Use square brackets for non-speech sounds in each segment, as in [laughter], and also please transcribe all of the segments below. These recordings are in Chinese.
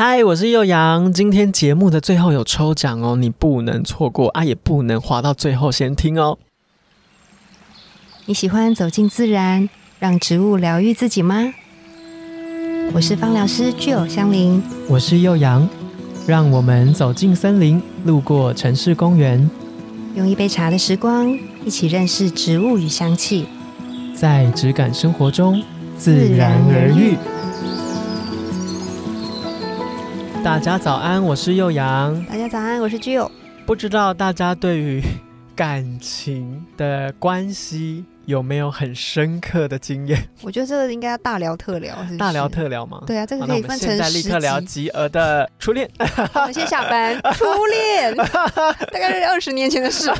嗨，我是幼阳。今天节目的最后有抽奖哦，你不能错过啊，也不能滑到最后先听哦。你喜欢走进自然，让植物疗愈自己吗？我是芳疗师具有香林，我是幼阳，让我们走进森林，路过城市公园，用一杯茶的时光，一起认识植物与香气，在质感生活中自然而愈。大家早安，我是幼阳。大家早安，我是具有。不知道大家对于感情的关系有没有很深刻的经验？我觉得这个应该要大聊特聊，是大聊特聊吗？对啊，这个可以分成现在立刻聊吉儿的初恋。我们先下班。初恋，[laughs] 大概是二十年前的事。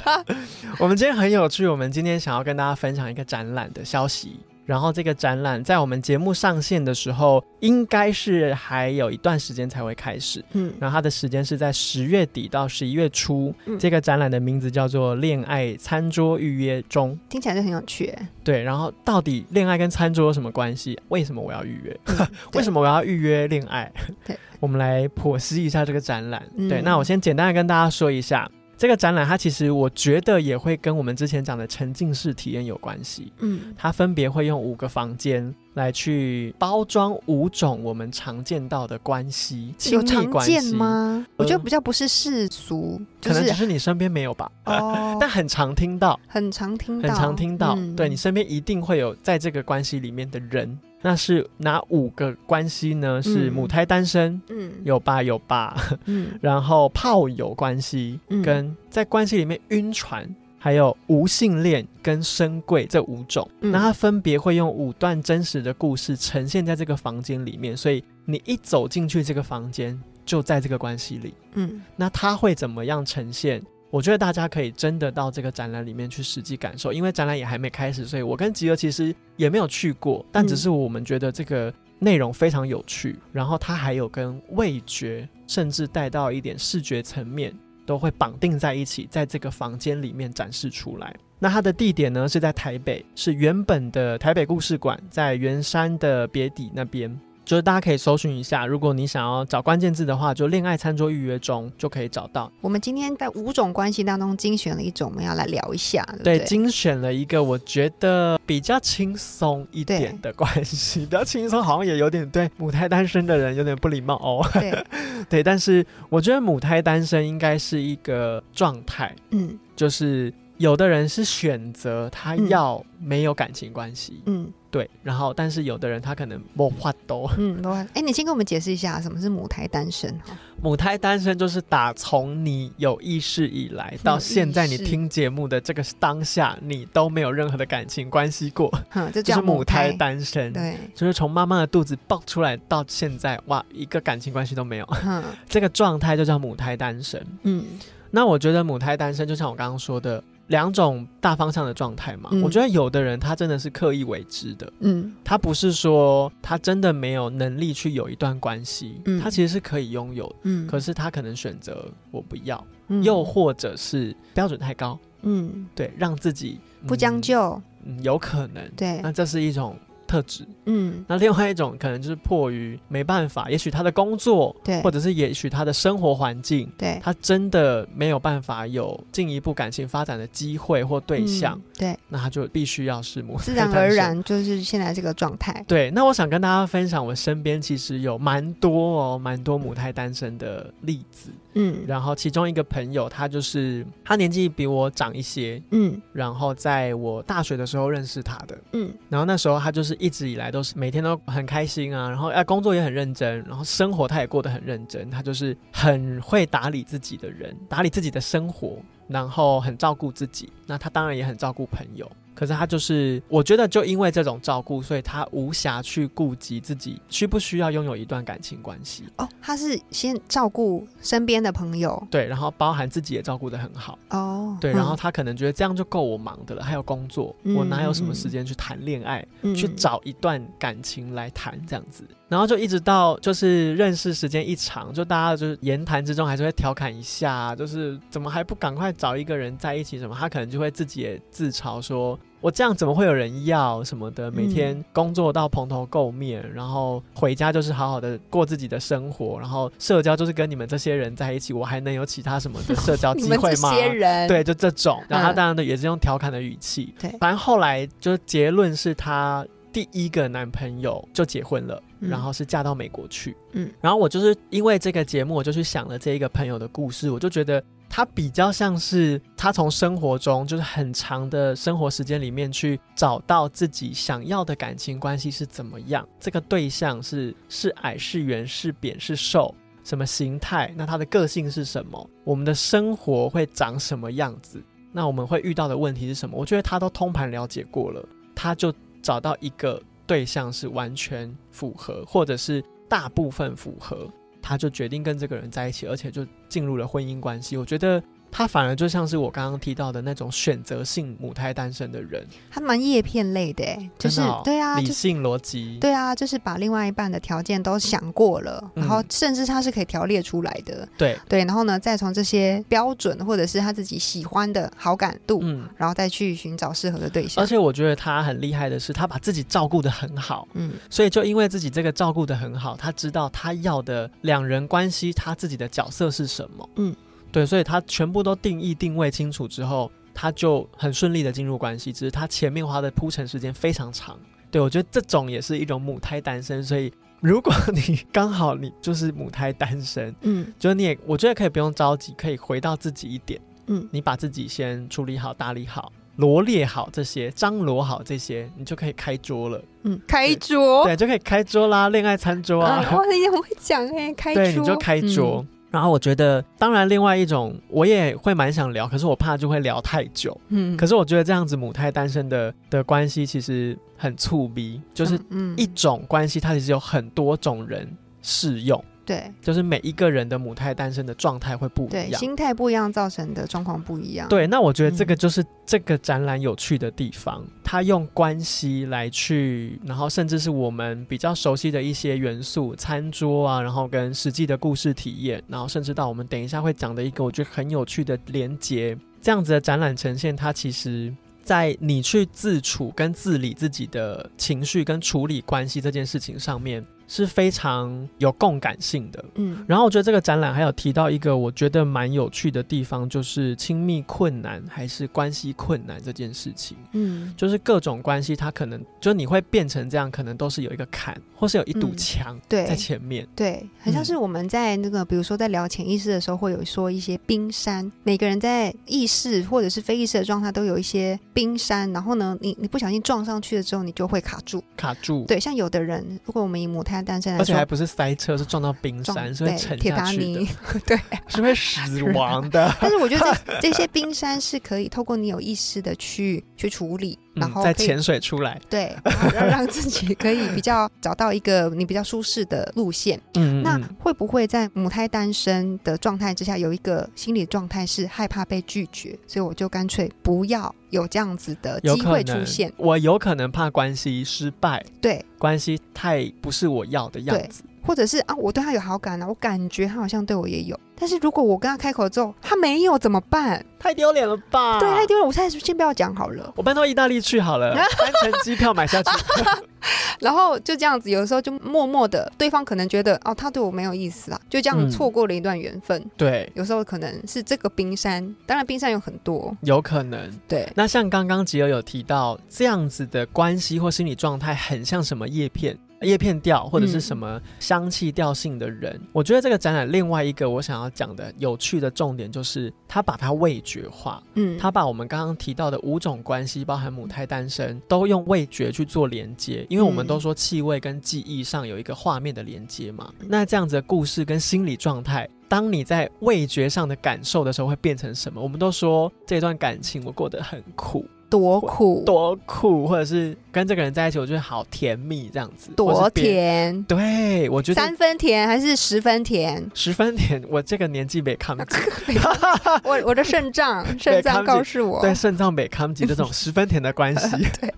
[laughs] 我们今天很有趣，我们今天想要跟大家分享一个展览的消息。然后这个展览在我们节目上线的时候，应该是还有一段时间才会开始。嗯，然后它的时间是在十月底到十一月初。这个展览的名字叫做《恋爱餐桌预约中》，听起来就很有趣。对，然后到底恋爱跟餐桌有什么关系？为什么我要预约？[laughs] 为什么我要预约恋爱？对，[laughs] 我们来剖析一下这个展览。对，那我先简单的跟大家说一下。这个展览，它其实我觉得也会跟我们之前讲的沉浸式体验有关系。嗯，它分别会用五个房间来去包装五种我们常见到的关系，有常见吗？我觉得比较不是世俗，可能只是你身边没有吧。哦，[laughs] 但很常听到，很常听到，很常听到。对你身边一定会有在这个关系里面的人。那是哪五个关系呢？是母胎单身，嗯，有爸有爸，嗯，[laughs] 然后炮友关系，跟在关系里面晕船，还有无性恋跟深贵这五种。那它分别会用五段真实的故事呈现在这个房间里面，所以你一走进去这个房间，就在这个关系里，嗯，那它会怎么样呈现？我觉得大家可以真的到这个展览里面去实际感受，因为展览也还没开始，所以我跟吉儿其实也没有去过，但只是我们觉得这个内容非常有趣，然后它还有跟味觉，甚至带到一点视觉层面，都会绑定在一起，在这个房间里面展示出来。那它的地点呢是在台北，是原本的台北故事馆，在圆山的别底那边。就是大家可以搜寻一下，如果你想要找关键字的话，就“恋爱餐桌预约中”就可以找到。我们今天在五种关系当中精选了一种，我们要来聊一下。对，精选了一个我觉得比较轻松一点的关系，[laughs] 比较轻松，好像也有点对母胎单身的人有点不礼貌哦。对，[laughs] 对，但是我觉得母胎单身应该是一个状态，嗯，就是有的人是选择他要没有感情关系，嗯。对，然后但是有的人他可能没话多，嗯，没哎，你先跟我们解释一下什么是母胎单身哈？母胎单身就是打从你有意识以来到现在你听节目的这个当下，你都没有任何的感情关系过，[laughs] 这就是母胎单身。对，就是从妈妈的肚子抱出来到现在，哇，一个感情关系都没有，[laughs] 这个状态就叫母胎单身。嗯，那我觉得母胎单身就像我刚刚说的。两种大方向的状态嘛，我觉得有的人他真的是刻意为之的，嗯，他不是说他真的没有能力去有一段关系，嗯，他其实是可以拥有，嗯，可是他可能选择我不要，又或者是标准太高，嗯，对，让自己不将就，嗯，有可能，对，那这是一种。特质，嗯，那另外一种可能就是迫于没办法，也许他的工作，对，或者是也许他的生活环境，对，他真的没有办法有进一步感情发展的机会或对象，对，那他就必须要是母自然 [laughs] 而然就是现在这个状态。对，那我想跟大家分享，我身边其实有蛮多哦，蛮多母胎单身的例子。嗯，然后其中一个朋友，他就是他年纪比我长一些，嗯，然后在我大学的时候认识他的，嗯，然后那时候他就是一直以来都每天都很开心啊，然后哎工作也很认真，然后生活他也过得很认真，他就是很会打理自己的人，打理自己的生活，然后很照顾自己，那他当然也很照顾朋友。可是他就是，我觉得就因为这种照顾，所以他无暇去顾及自己需不需要拥有一段感情关系。哦，他是先照顾身边的朋友，对，然后包含自己也照顾的很好。哦，对，然后他可能觉得这样就够我忙的了，还有工作，我哪有什么时间去谈恋爱，去找一段感情来谈这样子。然后就一直到就是认识时间一长，就大家就是言谈之中还是会调侃一下，就是怎么还不赶快找一个人在一起什么？他可能就会自己也自嘲说。我这样怎么会有人要什么的？每天工作到蓬头垢面，然后回家就是好好的过自己的生活，然后社交就是跟你们这些人在一起，我还能有其他什么的社交机会吗？[laughs] 对，就这种。然后他当然的也是用调侃的语气。对，反正后来就是结论是他第一个男朋友就结婚了，然后是嫁到美国去。嗯，然后我就是因为这个节目，我就去想了这一个朋友的故事，我就觉得。他比较像是他从生活中就是很长的生活时间里面去找到自己想要的感情关系是怎么样，这个对象是是矮是圆是扁是瘦，什么形态？那他的个性是什么？我们的生活会长什么样子？那我们会遇到的问题是什么？我觉得他都通盘了解过了，他就找到一个对象是完全符合，或者是大部分符合。他就决定跟这个人在一起，而且就进入了婚姻关系。我觉得。他反而就像是我刚刚提到的那种选择性母胎单身的人，他蛮叶片类的，就是对啊，理性逻辑，对啊，就是把另外一半的条件都想过了，然后甚至他是可以条列出来的，对。对，然后呢，再从这些标准或者是他自己喜欢的好感度，嗯，然后再去寻找适合的对象。而且我觉得他很厉害的是，他把自己照顾的很好，嗯，所以就因为自己这个照顾的很好，他知道他要的两人关系，他自己的角色是什么，嗯。对，所以他全部都定义定位清楚之后，他就很顺利的进入关系。只是他前面花的铺陈时间非常长。对我觉得这种也是一种母胎单身。所以如果 [laughs] 你刚好你就是母胎单身，嗯，就你也我觉得可以不用着急，可以回到自己一点，嗯，你把自己先处理好、打理好、罗列好这些、张罗好这些，你就可以开桌了。嗯，开桌，对，就可以开桌啦，恋爱餐桌啊。哇，你也会讲哎，开桌，对，你就开桌。然后我觉得，当然，另外一种我也会蛮想聊，可是我怕就会聊太久。嗯，可是我觉得这样子母胎单身的的关系其实很促逼，就是一种关系，它其实有很多种人适用。对，就是每一个人的母胎单身的状态会不一样，心态不一样造成的状况不一样。对，那我觉得这个就是这个展览有趣的地方，它用关系来去，然后甚至是我们比较熟悉的一些元素，餐桌啊，然后跟实际的故事体验，然后甚至到我们等一下会讲的一个我觉得很有趣的连接，这样子的展览呈现，它其实在你去自处跟自理自己的情绪跟处理关系这件事情上面。是非常有共感性的，嗯，然后我觉得这个展览还有提到一个我觉得蛮有趣的地方，就是亲密困难还是关系困难这件事情，嗯，就是各种关系它可能就你会变成这样，可能都是有一个坎，或是有一堵墙在前面，对，很像是我们在那个比如说在聊潜意识的时候，会有说一些冰山，每个人在意识或者是非意识的状态都有一些冰山，然后呢，你你不小心撞上去了之后，你就会卡住，卡住，对，像有的人，如果我们以母胎而且还不是塞车，是撞到冰山，是会沉下去的。[laughs] 对，[laughs] 是会死 [laughs] 亡的。但是我觉得这这些冰山是可以透过你有意识的去去处理，然后再潜水出来。对，[laughs] 然后让自己可以比较找到一个你比较舒适的路线。嗯，那会不会在母胎单身的状态之下，有一个心理状态是害怕被拒绝？所以我就干脆不要。有这样子的机会出现，我有可能怕关系失败，对，关系太不是我要的样子，或者是啊，我对他有好感啊，我感觉他好像对我也有，但是如果我跟他开口之后，他没有怎么办？太丢脸了吧？对，太丢脸，我现在先不要讲好了，我搬到意大利去好了，[laughs] 单程机票买下去。[laughs] 然后就这样子，有的时候就默默的，对方可能觉得哦，他对我没有意思啊，就这样错过了一段缘分。对，有时候可能是这个冰山，当然冰山有很多，有可能。对，那像刚刚吉尔有提到，这样子的关系或心理状态，很像什么叶片？叶片调或者是什么香气调性的人，我觉得这个展览另外一个我想要讲的有趣的重点就是，他把它味觉化，嗯，他把我们刚刚提到的五种关系，包含母胎单身，都用味觉去做连接，因为我们都说气味跟记忆上有一个画面的连接嘛，那这样子的故事跟心理状态，当你在味觉上的感受的时候，会变成什么？我们都说这段感情我过得很苦。多苦，多苦，或者是跟这个人在一起，我觉得好甜蜜，这样子。多甜，对我觉得三分甜还是十分甜？十分甜，我这个年纪没康吉，[laughs] 我我的肾脏，[laughs] 肾脏告诉我，对肾脏没康吉这种 [laughs] 十分甜的关系。对，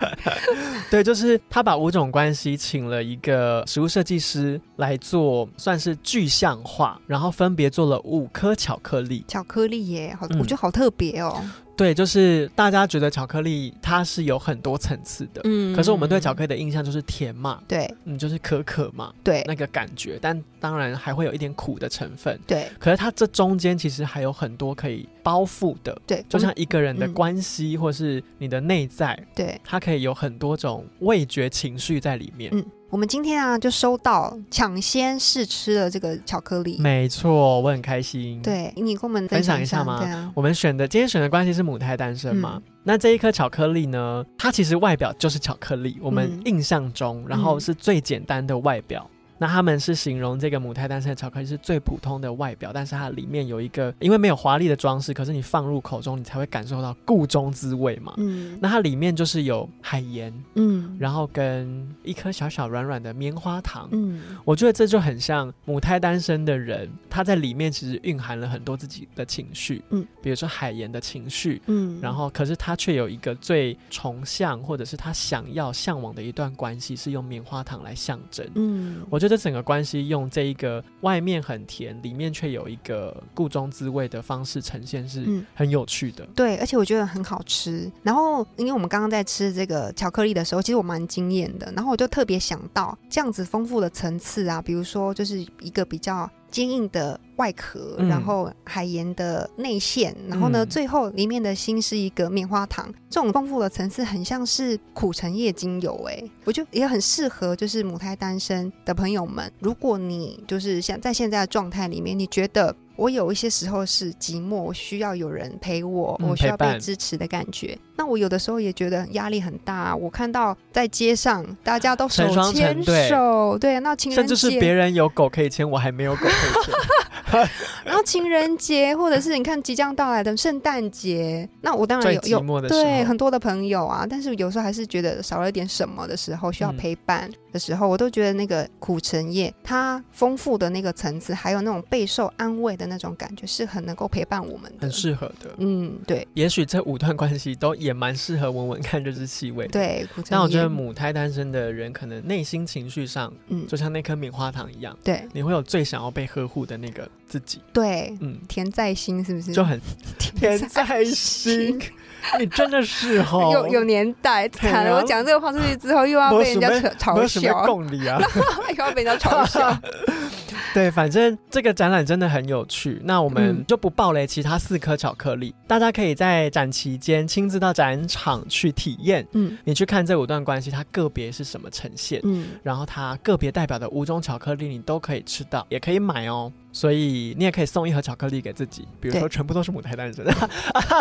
对，就是他把五种关系请了一个食物设计师来做，算是具象化，然后分别做了五颗巧克力。巧克力耶，好，我觉得好特别哦。对，就是大家觉得巧克力它是有很多层次的，嗯，可是我们对巧克力的印象就是甜嘛，对，嗯，就是可可嘛，对，那个感觉，但当然还会有一点苦的成分，对。可是它这中间其实还有很多可以包覆的，对，就像一个人的关系或是你的内在，对，它可以有很多种味觉情绪在里面，嗯。我们今天啊，就收到抢先试吃了这个巧克力。没错，我很开心。对你跟我们分享一下吗？对啊，我们选的今天选的关系是母胎单身嘛？那这一颗巧克力呢？它其实外表就是巧克力，我们印象中，然后是最简单的外表。那他们是形容这个母胎单身的巧克力是最普通的外表，但是它里面有一个，因为没有华丽的装饰，可是你放入口中，你才会感受到故中滋味嘛。嗯，那它里面就是有海盐，嗯，然后跟一颗小小软软的棉花糖，嗯，我觉得这就很像母胎单身的人，他在里面其实蕴含了很多自己的情绪，嗯，比如说海盐的情绪，嗯，然后可是他却有一个最崇向或者是他想要向往的一段关系，是用棉花糖来象征，嗯，我觉得。这整个关系用这一个外面很甜，里面却有一个故中滋味的方式呈现，是很有趣的。对，而且我觉得很好吃。然后，因为我们刚刚在吃这个巧克力的时候，其实我蛮惊艳的。然后我就特别想到这样子丰富的层次啊，比如说就是一个比较。坚硬的外壳，然后海盐的内馅，然后呢，最后里面的心是一个棉花糖，这种丰富的层次很像是苦橙叶精油，哎，我觉得也很适合，就是母胎单身的朋友们，如果你就是像在现在的状态里面，你觉得。我有一些时候是寂寞，我需要有人陪我，我需要被支持的感觉。那我有的时候也觉得压力很大。我看到在街上大家都手牵手，对，那情人节甚至是别人有狗可以牵，我还没有狗可以牵。[laughs] [laughs] 然后情人节，或者是你看即将到来的圣诞节，那我当然有有对很多的朋友啊，但是有时候还是觉得少了一点什么的时候，需要陪伴的时候，我都觉得那个苦橙叶它丰富的那个层次，还有那种备受安慰的那种感觉，是很能够陪伴我们的，很适合的。嗯，对。也许这五段关系都也蛮适合闻闻看这支气味。对，但我觉得母胎单身的人，可能内心情绪上，嗯，就像那颗棉花糖一样，对，你会有最想要被呵护的那个。自己。对，嗯，田在心是不是？就很甜在心？你真的是哦，[laughs] 有有年代惨了。我讲这个话出去之后，[laughs] 又要被人家嘲笑，共理啊，又要被人家嘲笑。[laughs] 对，反正这个展览真的很有趣。那我们就不爆雷，其他四颗巧克力，大家可以在展期间亲自到展场去体验。嗯，你去看这五段关系，它个别是什么呈现？嗯，然后它个别代表的五种巧克力，你都可以吃到，也可以买哦。所以你也可以送一盒巧克力给自己，比如说全部都是母胎单身。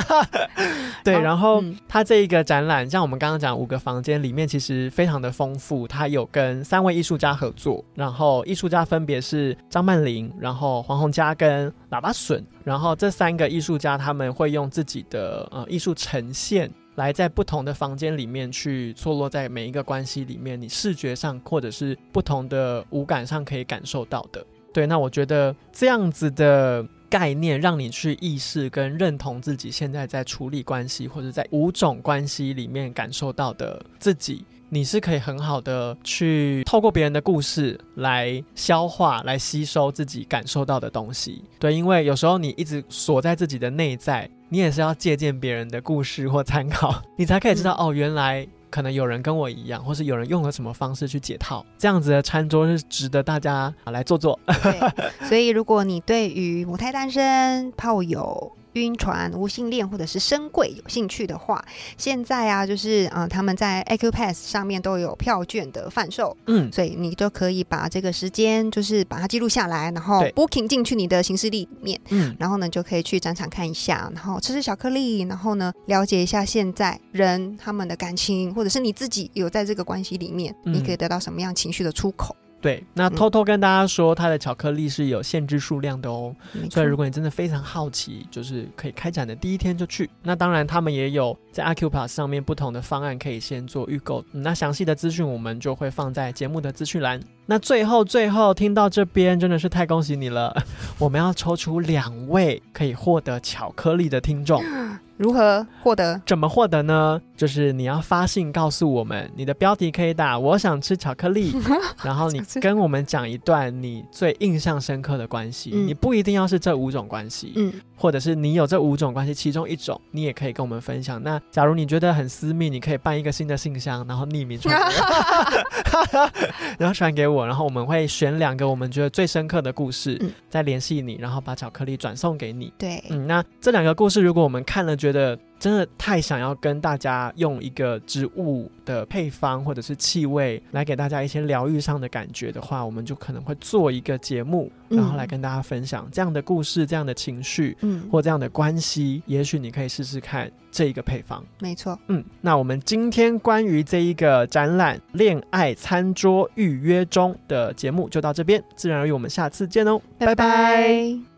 [laughs] 对，然后它这一个展览，像我们刚刚讲五个房间里面，其实非常的丰富。它有跟三位艺术家合作，然后艺术家分别是张曼玲、然后黄宏嘉跟喇叭笋。然后这三个艺术家他们会用自己的呃艺术呈现，来在不同的房间里面去错落在每一个关系里面，你视觉上或者是不同的五感上可以感受到的。对，那我觉得这样子的概念，让你去意识跟认同自己现在在处理关系，或者在五种关系里面感受到的自己，你是可以很好的去透过别人的故事来消化、来吸收自己感受到的东西。对，因为有时候你一直锁在自己的内在，你也是要借鉴别人的故事或参考，[laughs] 你才可以知道哦，原来。可能有人跟我一样，或是有人用了什么方式去解套，这样子的餐桌是值得大家来做做。对，所以如果你对于母胎单身、炮友。晕船、无性恋或者是深贵有兴趣的话，现在啊，就是嗯，他们在 Acupass 上面都有票券的贩售，嗯，所以你都可以把这个时间就是把它记录下来，然后 booking 进去你的行事历里面，嗯，然后呢就可以去展场看一下，然后吃吃巧克力，然后呢了解一下现在人他们的感情，或者是你自己有在这个关系里面，你可以得到什么样情绪的出口。对，那偷偷跟大家说，它的巧克力是有限制数量的哦。所以如果你真的非常好奇，就是可以开展的第一天就去。那当然，他们也有在阿 Q Plus 上面不同的方案可以先做预购。那详细的资讯我们就会放在节目的资讯栏。那最后最后听到这边真的是太恭喜你了，[laughs] 我们要抽出两位可以获得巧克力的听众。如何获得？怎么获得呢？就是你要发信告诉我们，你的标题可以打“我想吃巧克力”，[laughs] 然后你跟我们讲一段你最印象深刻的关系。你不一定要是这五种关系，嗯，或者是你有这五种关系其中一种，你也可以跟我们分享。那假如你觉得很私密，你可以办一个新的信箱，然后匿名传，[laughs] 然后传给我，然后我们会选两个我们觉得最深刻的故事，再联系你，然后把巧克力转送给你。对，嗯，那这两个故事，如果我们看了觉得。真的太想要跟大家用一个植物的配方或者是气味来给大家一些疗愈上的感觉的话，我们就可能会做一个节目，然后来跟大家分享这样的故事、这样的情绪，嗯，或这样的关系。也许你可以试试看这一个配方。没错，嗯，那我们今天关于这一个展览《恋爱餐桌预约中》的节目就到这边，自然而然我们下次见哦，拜拜。